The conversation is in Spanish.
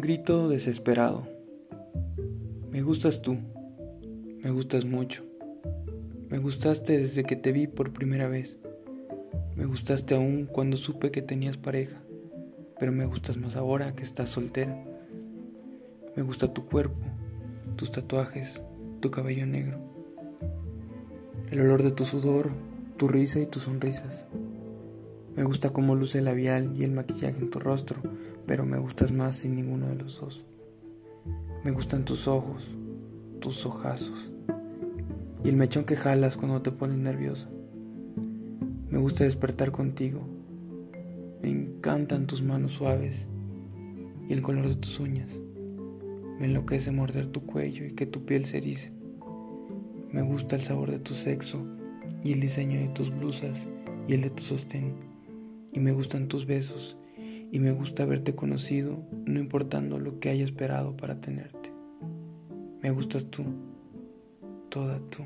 grito desesperado. Me gustas tú, me gustas mucho. Me gustaste desde que te vi por primera vez. Me gustaste aún cuando supe que tenías pareja, pero me gustas más ahora que estás soltera. Me gusta tu cuerpo, tus tatuajes, tu cabello negro, el olor de tu sudor, tu risa y tus sonrisas. Me gusta cómo luce el labial y el maquillaje en tu rostro, pero me gustas más sin ninguno de los dos. Me gustan tus ojos, tus ojazos y el mechón que jalas cuando te pones nerviosa. Me gusta despertar contigo. Me encantan tus manos suaves y el color de tus uñas. Me enloquece morder tu cuello y que tu piel se erice. Me gusta el sabor de tu sexo y el diseño de tus blusas y el de tu sostén. Y me gustan tus besos y me gusta haberte conocido no importando lo que haya esperado para tenerte. Me gustas tú, toda tú.